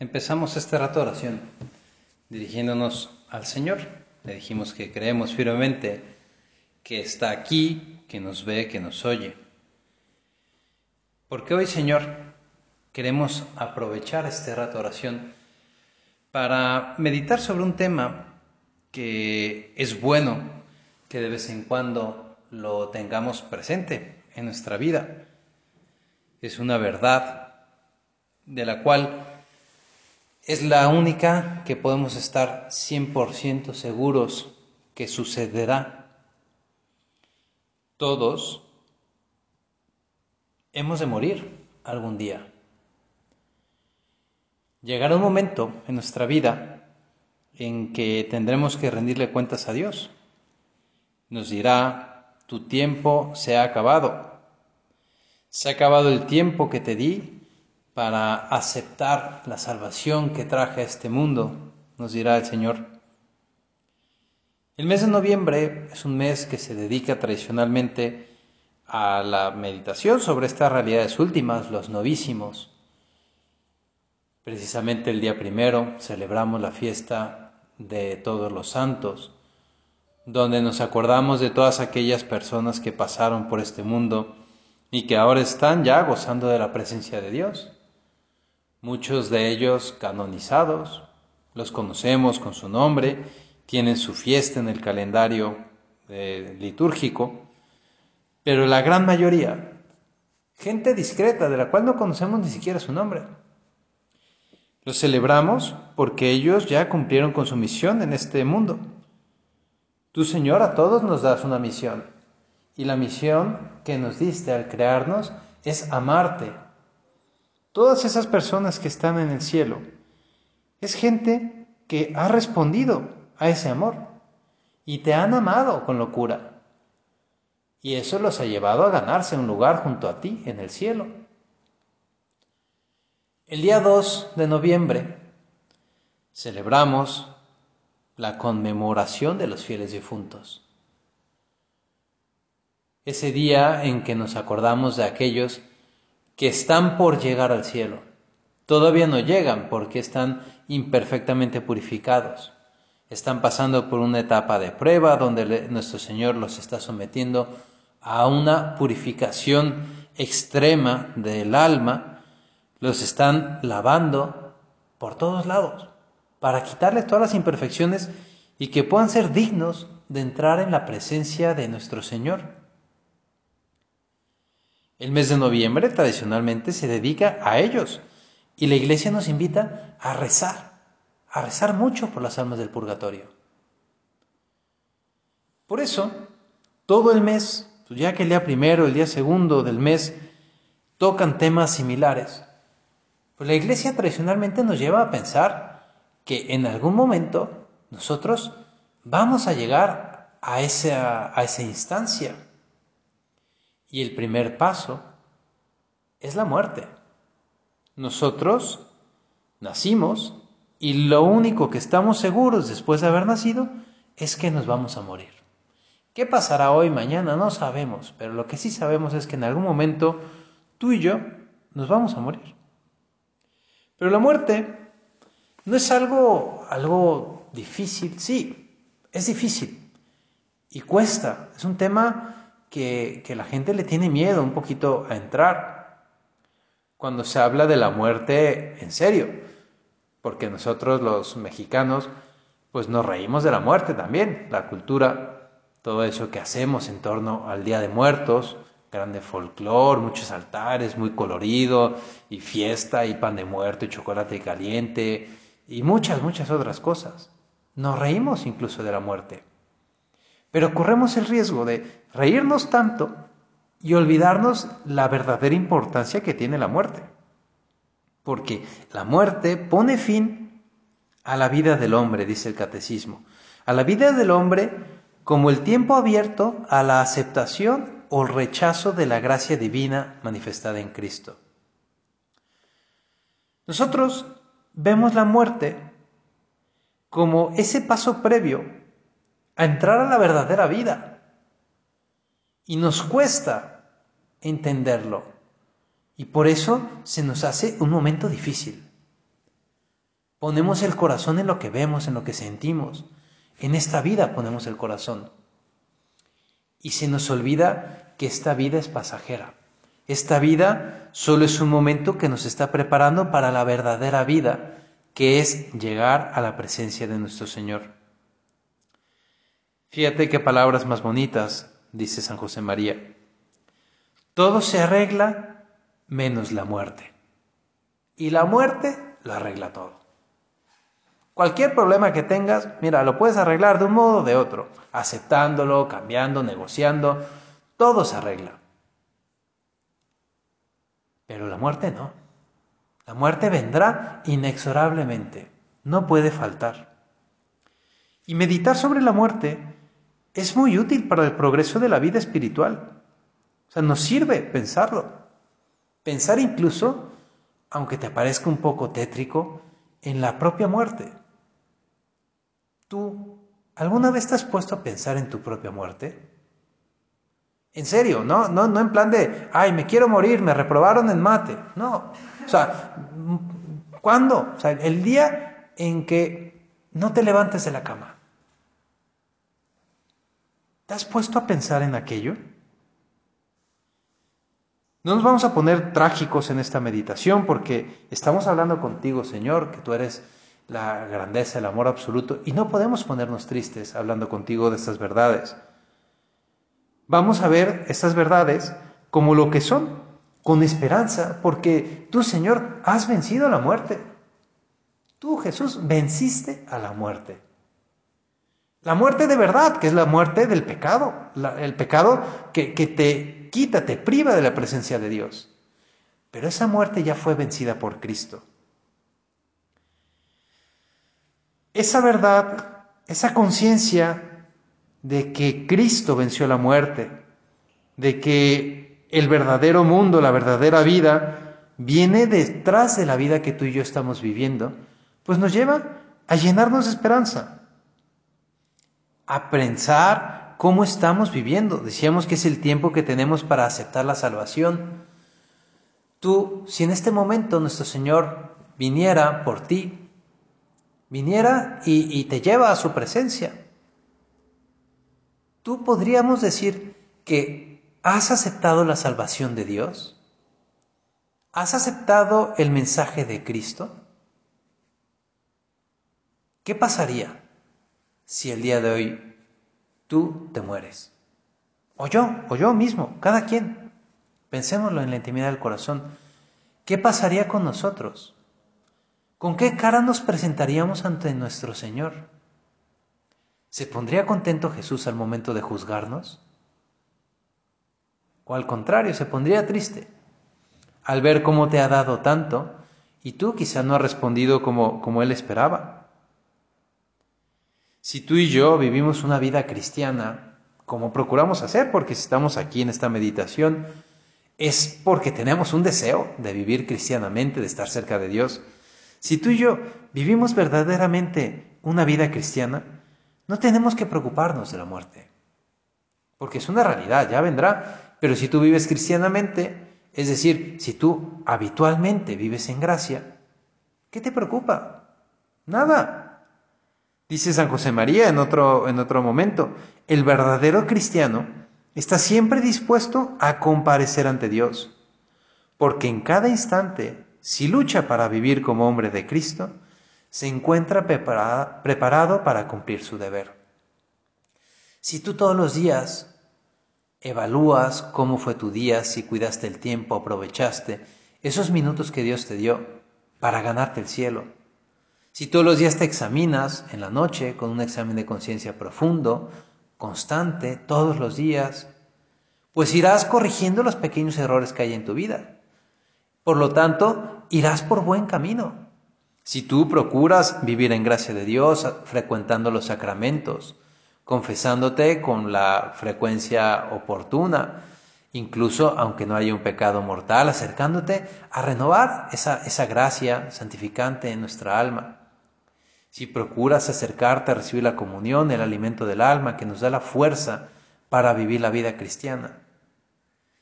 Empezamos este rato de oración dirigiéndonos al Señor. Le dijimos que creemos firmemente que está aquí, que nos ve, que nos oye. Porque hoy, Señor, queremos aprovechar este rato de oración para meditar sobre un tema que es bueno que de vez en cuando lo tengamos presente en nuestra vida. Es una verdad de la cual es la única que podemos estar 100% seguros que sucederá. Todos hemos de morir algún día. Llegará un momento en nuestra vida en que tendremos que rendirle cuentas a Dios. Nos dirá, tu tiempo se ha acabado. Se ha acabado el tiempo que te di para aceptar la salvación que traje a este mundo, nos dirá el Señor. El mes de noviembre es un mes que se dedica tradicionalmente a la meditación sobre estas realidades últimas, los novísimos. Precisamente el día primero celebramos la fiesta de todos los santos, donde nos acordamos de todas aquellas personas que pasaron por este mundo y que ahora están ya gozando de la presencia de Dios muchos de ellos canonizados, los conocemos con su nombre, tienen su fiesta en el calendario eh, litúrgico, pero la gran mayoría, gente discreta de la cual no conocemos ni siquiera su nombre. Los celebramos porque ellos ya cumplieron con su misión en este mundo. Tú, Señor, a todos nos das una misión. Y la misión que nos diste al crearnos es amarte, todas esas personas que están en el cielo, es gente que ha respondido a ese amor y te han amado con locura. Y eso los ha llevado a ganarse un lugar junto a ti en el cielo. El día 2 de noviembre celebramos la conmemoración de los fieles difuntos. Ese día en que nos acordamos de aquellos que están por llegar al cielo. Todavía no llegan porque están imperfectamente purificados. Están pasando por una etapa de prueba donde nuestro Señor los está sometiendo a una purificación extrema del alma. Los están lavando por todos lados para quitarles todas las imperfecciones y que puedan ser dignos de entrar en la presencia de nuestro Señor. El mes de noviembre tradicionalmente se dedica a ellos y la iglesia nos invita a rezar, a rezar mucho por las almas del purgatorio. Por eso, todo el mes, pues ya que el día primero, el día segundo del mes, tocan temas similares, pues la iglesia tradicionalmente nos lleva a pensar que en algún momento nosotros vamos a llegar a esa, a esa instancia y el primer paso es la muerte. Nosotros nacimos y lo único que estamos seguros después de haber nacido es que nos vamos a morir. ¿Qué pasará hoy, mañana? No sabemos, pero lo que sí sabemos es que en algún momento tú y yo nos vamos a morir. Pero la muerte no es algo, algo difícil, sí, es difícil y cuesta, es un tema que, la gente le tiene miedo un poquito a entrar cuando se habla de la muerte en serio, porque nosotros los mexicanos pues nos reímos de la muerte también, la cultura, todo eso que hacemos en torno al Día de Muertos, grande folclore, muchos altares, muy colorido, y fiesta, y pan de muerto, y chocolate caliente, y muchas, muchas otras cosas. Nos reímos incluso de la muerte. Pero corremos el riesgo de reírnos tanto y olvidarnos la verdadera importancia que tiene la muerte. Porque la muerte pone fin a la vida del hombre, dice el catecismo. A la vida del hombre como el tiempo abierto a la aceptación o rechazo de la gracia divina manifestada en Cristo. Nosotros vemos la muerte como ese paso previo a entrar a la verdadera vida. Y nos cuesta entenderlo. Y por eso se nos hace un momento difícil. Ponemos el corazón en lo que vemos, en lo que sentimos. En esta vida ponemos el corazón. Y se nos olvida que esta vida es pasajera. Esta vida solo es un momento que nos está preparando para la verdadera vida, que es llegar a la presencia de nuestro Señor. Fíjate qué palabras más bonitas, dice San José María. Todo se arregla menos la muerte. Y la muerte lo arregla todo. Cualquier problema que tengas, mira, lo puedes arreglar de un modo o de otro, aceptándolo, cambiando, negociando, todo se arregla. Pero la muerte no. La muerte vendrá inexorablemente, no puede faltar. Y meditar sobre la muerte es muy útil para el progreso de la vida espiritual. O sea, nos sirve pensarlo. Pensar incluso, aunque te parezca un poco tétrico, en la propia muerte. ¿Tú alguna vez te has puesto a pensar en tu propia muerte? En serio, no, no, no en plan de, ay, me quiero morir, me reprobaron en mate. No. O sea, ¿cuándo? O sea, el día en que no te levantes de la cama. ¿Te has puesto a pensar en aquello? No nos vamos a poner trágicos en esta meditación porque estamos hablando contigo, Señor, que tú eres la grandeza, el amor absoluto, y no podemos ponernos tristes hablando contigo de estas verdades. Vamos a ver estas verdades como lo que son, con esperanza, porque tú, Señor, has vencido a la muerte. Tú, Jesús, venciste a la muerte. La muerte de verdad, que es la muerte del pecado, el pecado que, que te quita, te priva de la presencia de Dios. Pero esa muerte ya fue vencida por Cristo. esa verdad, esa conciencia de que Cristo venció la muerte, de que el verdadero mundo, la verdadera vida, viene detrás de la vida que tú y yo estamos viviendo, pues nos lleva a llenarnos de esperanza, a pensar cómo estamos viviendo. Decíamos que es el tiempo que tenemos para aceptar la salvación. Tú, si en este momento nuestro Señor viniera por ti, viniera y, te lleva a su presencia. ¿Tú podríamos decir que has aceptado la salvación de Dios? ¿Has aceptado el mensaje de Cristo? ¿Qué pasaría si el día de hoy tú te mueres? O yo, o yo mismo, cada quien. Pensémoslo en la intimidad del corazón. ¿Qué pasaría con nosotros? ¿Con qué cara nos presentaríamos ante nuestro Señor? ¿Se pondría contento Jesús al momento de juzgarnos? ¿O al contrario, se pondría triste al ver cómo te ha dado tanto y tú quizá no has respondido como, como Él esperaba? Si tú y yo vivimos una vida cristiana, como procuramos hacer, porque estamos aquí en esta meditación, es porque tenemos un deseo de vivir cristianamente, de estar cerca de Dios, si tú y yo vivimos verdaderamente una vida cristiana, no tenemos que preocuparnos de la muerte, porque es una realidad, ya vendrá, pero si tú vives cristianamente, es decir, si tú habitualmente vives en gracia, ¿qué te preocupa? Nada. Dice San José María en otro, en otro momento, el verdadero cristiano está siempre dispuesto a comparecer ante Dios, porque en cada instante si lucha para vivir como hombre de Cristo, se encuentra preparado para cumplir su deber. Si tú todos los días evalúas cómo fue tu día, si cuidaste el tiempo, aprovechaste esos minutos que Dios te dio para ganarte el cielo, si todos los días te examinas en la noche con un examen de conciencia profundo, constante, todos los días, pues irás corrigiendo los pequeños errores que hay en tu vida. Por lo tanto, irás por buen camino. Si tú procuras vivir en gracia de Dios, frecuentando los sacramentos, confesándote con la frecuencia oportuna, incluso aunque no haya un pecado mortal, acercándote a renovar esa, gracia santificante en nuestra alma. Si procuras acercarte a recibir la comunión, el alimento del alma que nos da la fuerza para vivir la vida cristiana.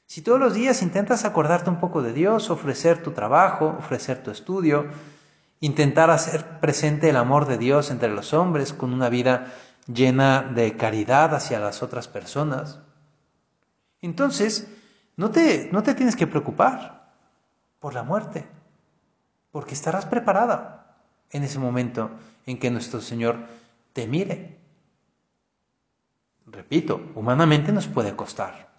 Si todos los días intentas acordarte un poco de Dios, ofrecer tu trabajo, ofrecer tu estudio, intentar hacer presente el amor de Dios entre los hombres con una vida llena de caridad hacia las otras personas. Entonces, no te, no te tienes que preocupar por la muerte, porque estarás preparada en ese momento en que nuestro Señor te mire. Repito, humanamente nos puede costar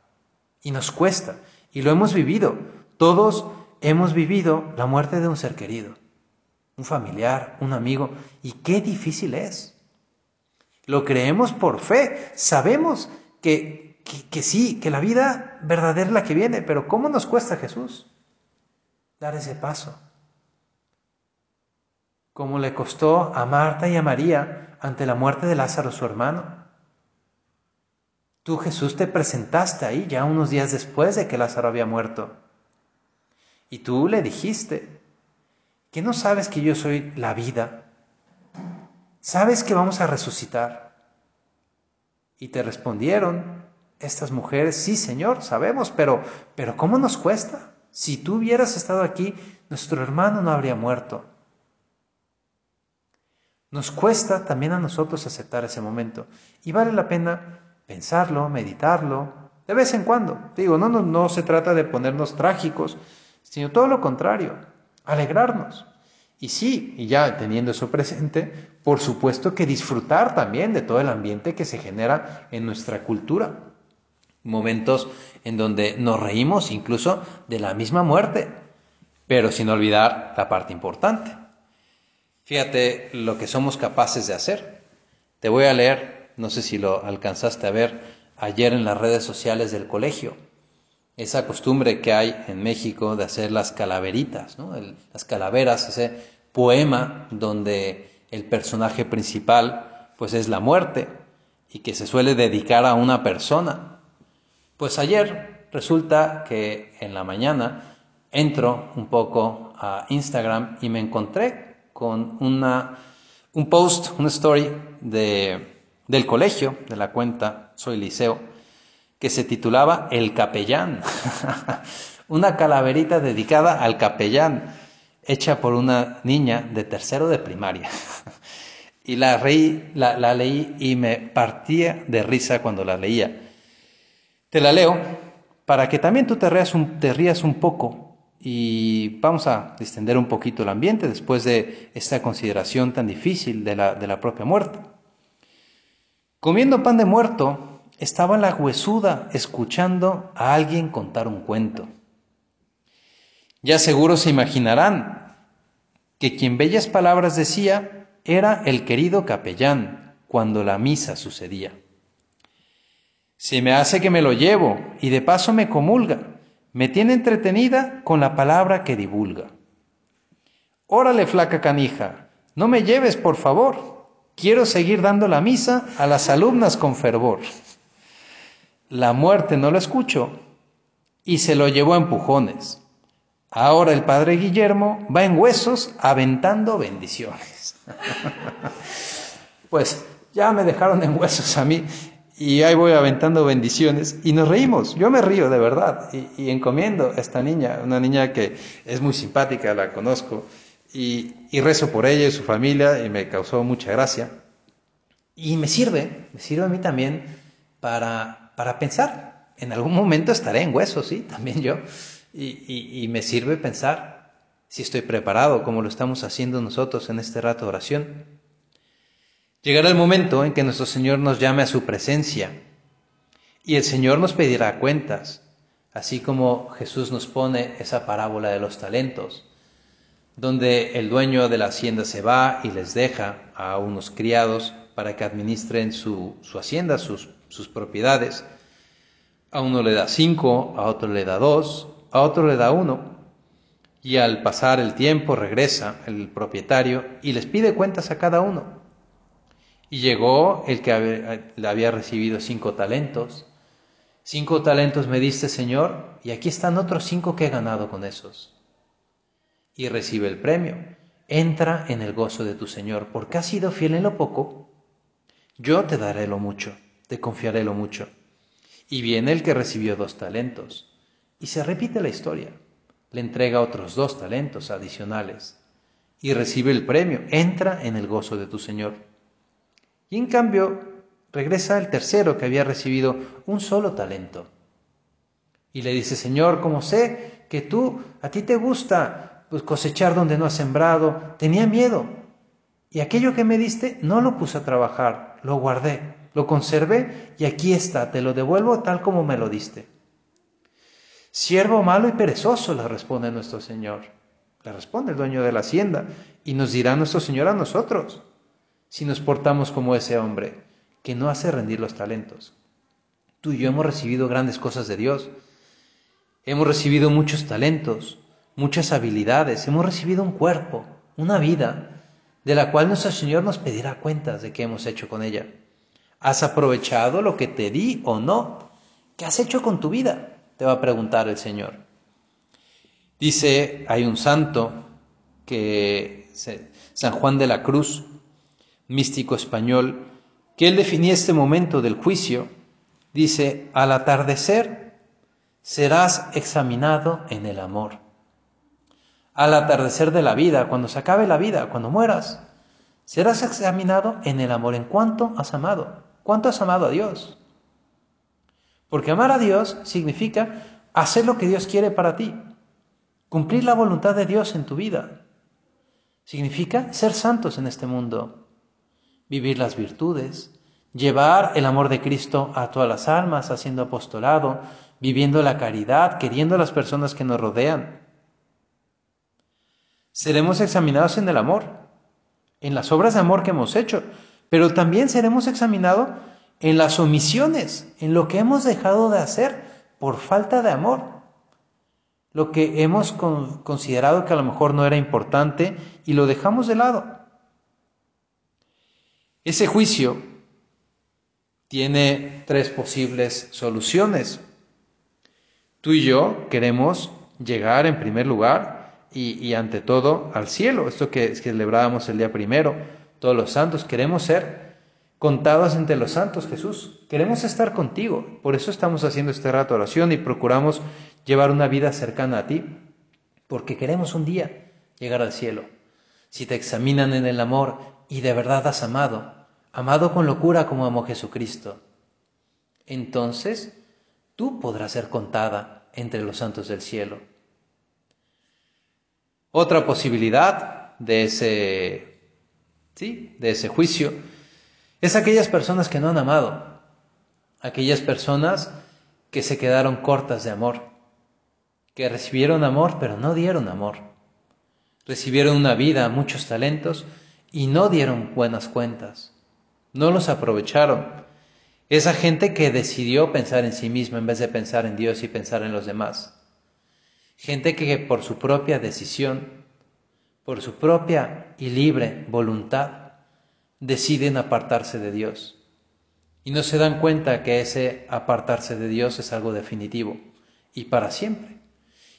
y nos cuesta y lo hemos vivido. Todos hemos vivido la muerte de un ser querido, un familiar, un amigo, y qué difícil es. Lo creemos por fe, sabemos que, que, sí, que la vida verdadera es la que viene, pero ¿cómo nos cuesta Jesús dar ese paso? Como le costó a Marta y a María ante la muerte de Lázaro, su hermano. Tú, Jesús, te presentaste ahí ya unos días después de que Lázaro había muerto. Y tú le dijiste, que no sabes que yo soy la vida, sabes que vamos a resucitar. Y te respondieron estas mujeres, sí, Señor, sabemos, pero, pero ¿cómo nos cuesta? Si tú hubieras estado aquí, nuestro hermano no habría muerto. Nos cuesta también a nosotros aceptar ese momento. Y vale la pena pensarlo, meditarlo, de vez en cuando. Digo, no, no, no se trata de ponernos trágicos, sino todo lo contrario, alegrarnos. Y sí, y ya teniendo eso presente, por supuesto que disfrutar también de todo el ambiente que se genera en nuestra cultura. Momentos en donde nos reímos incluso de la misma muerte, pero sin olvidar la parte importante. Fíjate lo que somos capaces de hacer. Te voy a leer no sé si lo alcanzaste a ver ayer en las redes sociales del colegio, esa costumbre que hay en México de hacer las calaveritas, las calaveras, ese poema donde el personaje principal pues es la muerte y que se suele dedicar a una persona. Pues ayer resulta que en la mañana entro un poco a Instagram y me encontré con una, un post, una story de del colegio, de la cuenta Soy Liceo, que se titulaba El Capellán. una calaverita dedicada al capellán, hecha por una niña de tercero de primaria. y la, la, leí y me partía de risa cuando la leía. Te la leo para que también tú te rías un, te rías un poco y vamos a distender un poquito el ambiente después de esta consideración tan difícil de la, de la propia muerte. Comiendo pan de muerto, estaba la huesuda escuchando a alguien contar un cuento. Ya seguro se imaginarán que quien bellas palabras decía era el querido capellán cuando la misa sucedía. Se me hace que me lo llevo y de paso me comulga, me tiene entretenida con la palabra que divulga. Órale, flaca canija, no me lleves, por favor, Quiero seguir dando la misa a las alumnas con fervor. La muerte no lo escuchó y se lo llevó a empujones. Ahora el padre Guillermo va en huesos aventando bendiciones. pues ya me dejaron en huesos a mí y ahí voy aventando bendiciones y nos reímos. Yo me río de verdad y, y encomiendo a esta niña, una niña que es muy simpática, la conozco y, rezo por ella y su familia y me causó mucha gracia. Y me sirve, me sirve a mí también para, para pensar. En algún momento estaré en hueso, sí, también yo. Y, y, me sirve pensar si estoy preparado, como lo estamos haciendo nosotros en este rato de oración. Llegará el momento en que nuestro Señor nos llame a su presencia y el Señor nos pedirá cuentas, así como Jesús nos pone esa parábola de los talentos donde el dueño de la hacienda se va y les deja a unos criados para que administren su, hacienda, sus, sus propiedades. A uno le da cinco, a otro le da dos, a otro le da uno. Y al pasar el tiempo regresa el propietario y les pide cuentas a cada uno. Y llegó el que le había recibido cinco talentos. Cinco talentos me diste, Señor, y aquí están otros cinco que he ganado con esos y recibe el premio. Entra en el gozo de tu Señor, porque has sido fiel en lo poco, yo te daré lo mucho, te confiaré lo mucho. Y viene el que recibió dos talentos, y se repite la historia. Le entrega otros dos talentos adicionales, y recibe el premio, entra en el gozo de tu Señor. Y en cambio, regresa el tercero que había recibido un solo talento. Y le dice, Señor, como sé que tú, a ti te gusta pues, cosechar donde no has sembrado, tenía miedo. Y aquello que me diste no lo puse a trabajar, lo guardé, lo conservé y aquí está, te lo devuelvo tal como me lo diste. Siervo malo y perezoso, le responde nuestro Señor. Le responde el dueño de la hacienda y nos dirá nuestro Señor a nosotros si nos portamos como ese hombre que no hace rendir los talentos. Tú y yo hemos recibido grandes cosas de Dios. Hemos recibido muchos talentos, muchas habilidades, hemos recibido un cuerpo, una vida, de la cual nuestro Señor nos pedirá cuentas de qué hemos hecho con ella. ¿Has aprovechado lo que te di o no? ¿Qué has hecho con tu vida? Te va a preguntar el Señor. Dice, hay un santo que San Juan de la Cruz, místico español, que él definía este momento del juicio, dice, al atardecer serás examinado en el amor. Al atardecer de la vida, cuando se acabe la vida, cuando mueras, serás examinado en el amor. ¿En cuánto has amado? ¿Cuánto has amado a Dios? Porque amar a Dios significa hacer lo que Dios quiere para ti. Cumplir la voluntad de Dios en tu vida significa ser santos en este mundo, vivir las virtudes, llevar el amor de Cristo a todas las almas, haciendo apostolado, viviendo la caridad, queriendo a las personas que nos rodean. Seremos examinados en el amor, en las obras de amor que hemos hecho, pero también seremos examinados en las omisiones, en lo que hemos dejado de hacer por falta de amor lo que hemos considerado que a lo mejor no era importante y lo dejamos de lado. Ese juicio tiene tres posibles soluciones. Tú y yo queremos llegar en primer lugar y, ante todo al cielo, esto que celebrábamos el día primero, todos los santos, queremos ser contados entre los santos, Jesús. Queremos estar contigo. Por eso estamos haciendo este rato oración y procuramos llevar una vida cercana a ti, porque queremos un día llegar al cielo. Si te examinan en el amor y de verdad has amado, amado con locura como amó Jesucristo, entonces tú podrás ser contada entre los santos del cielo. Otra posibilidad de ese, ¿sí? de ese juicio es aquellas personas que no han amado, aquellas personas que se quedaron cortas de amor, que recibieron amor pero no dieron amor, recibieron una vida, muchos talentos y no dieron buenas cuentas, no los aprovecharon. Esa gente que decidió pensar en sí misma en vez de pensar en Dios y pensar en los demás. Gente que por su propia decisión, por su propia y libre voluntad, deciden apartarse de Dios. Y no se dan cuenta que ese apartarse de Dios es algo definitivo y para siempre.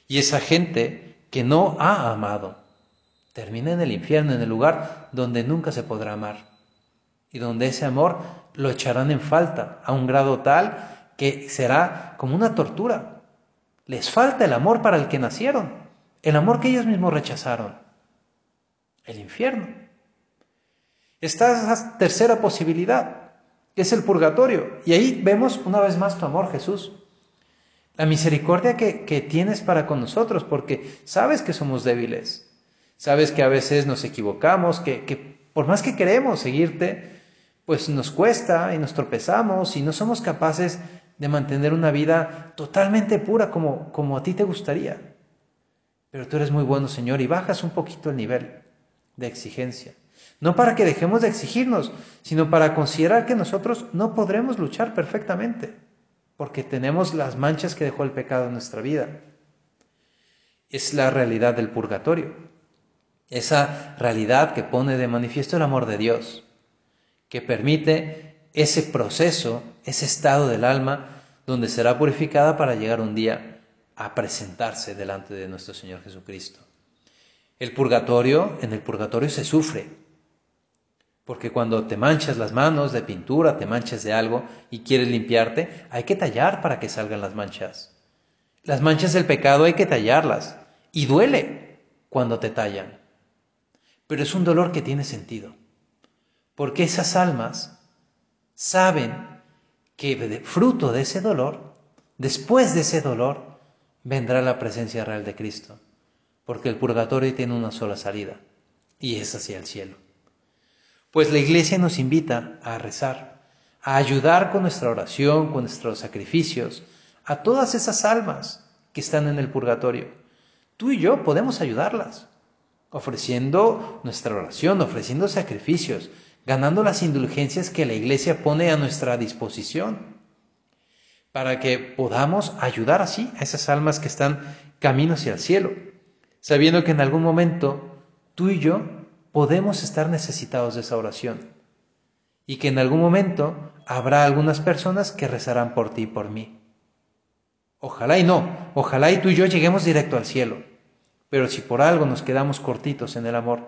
Y esa gente que no ha amado termina en el infierno, en el lugar donde nunca se podrá amar. Y donde ese amor lo echarán en falta a un grado tal que será como una tortura. Les falta el amor para el que nacieron, el amor que ellos mismos rechazaron. El infierno. Está esa tercera posibilidad, que es el purgatorio. Y ahí vemos una vez más tu amor, Jesús. La misericordia que, que tienes para con nosotros, porque sabes que somos débiles. Sabes que a veces nos equivocamos, que, que por más que queremos seguirte, pues nos cuesta y nos tropezamos y no somos capaces de mantener una vida totalmente pura como, como a ti te gustaría. Pero tú eres muy bueno, Señor, y bajas un poquito el nivel de exigencia. No para que dejemos de exigirnos, sino para considerar que nosotros no podremos luchar perfectamente, porque tenemos las manchas que dejó el pecado en nuestra vida. Es la realidad del purgatorio, esa realidad que pone de manifiesto el amor de Dios, que permite ese proceso, ese estado del alma, donde será purificada para llegar un día a presentarse delante de nuestro Señor Jesucristo. El purgatorio, en el purgatorio se sufre, porque cuando te manchas las manos de pintura, te manchas de algo y quieres limpiarte, hay que tallar para que salgan las manchas. Las manchas del pecado hay que tallarlas y duele cuando te tallan. Pero es un dolor que tiene sentido, porque esas almas saben que fruto de ese dolor, después de ese dolor, vendrá la presencia real de Cristo, porque el purgatorio tiene una sola salida, y es hacia el cielo. Pues la iglesia nos invita a rezar, a ayudar con nuestra oración, con nuestros sacrificios, a todas esas almas que están en el purgatorio. Tú y yo podemos ayudarlas, ofreciendo nuestra oración, ofreciendo sacrificios, ganando las indulgencias que la iglesia pone a nuestra disposición, para que podamos ayudar así a esas almas que están camino hacia el cielo, sabiendo que en algún momento tú y yo podemos estar necesitados de esa oración y que en algún momento habrá algunas personas que rezarán por ti y por mí. Ojalá y no, ojalá y tú y yo lleguemos directo al cielo, pero si por algo nos quedamos cortitos en el amor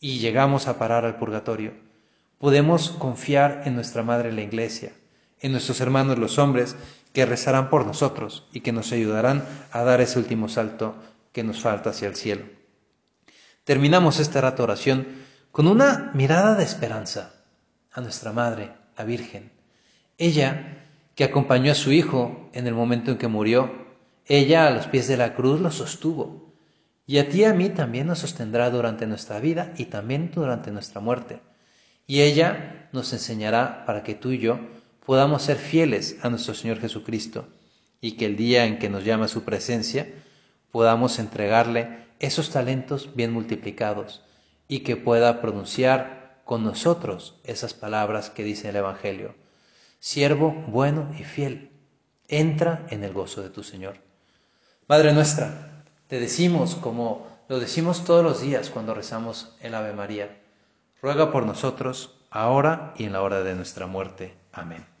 y llegamos a parar al purgatorio, podemos confiar en nuestra Madre la Iglesia, en nuestros hermanos los hombres, que rezarán por nosotros y que nos ayudarán a dar ese último salto que nos falta hacia el cielo. Terminamos esta rata oración con una mirada de esperanza a nuestra Madre, la Virgen. Ella, que acompañó a su Hijo en el momento en que murió, ella a los pies de la cruz lo sostuvo. Y a ti y a mí también nos sostendrá durante nuestra vida y también durante nuestra muerte. Y ella nos enseñará para que tú y yo podamos ser fieles a nuestro Señor Jesucristo y que el día en que nos llama su presencia podamos entregarle esos talentos bien multiplicados y que pueda pronunciar con nosotros esas palabras que dice el Evangelio. Siervo bueno y fiel, entra en el gozo de tu Señor. Madre nuestra, te decimos como lo decimos todos los días cuando rezamos el Ave María, ruega por nosotros, ahora y en la hora de nuestra muerte. Amén.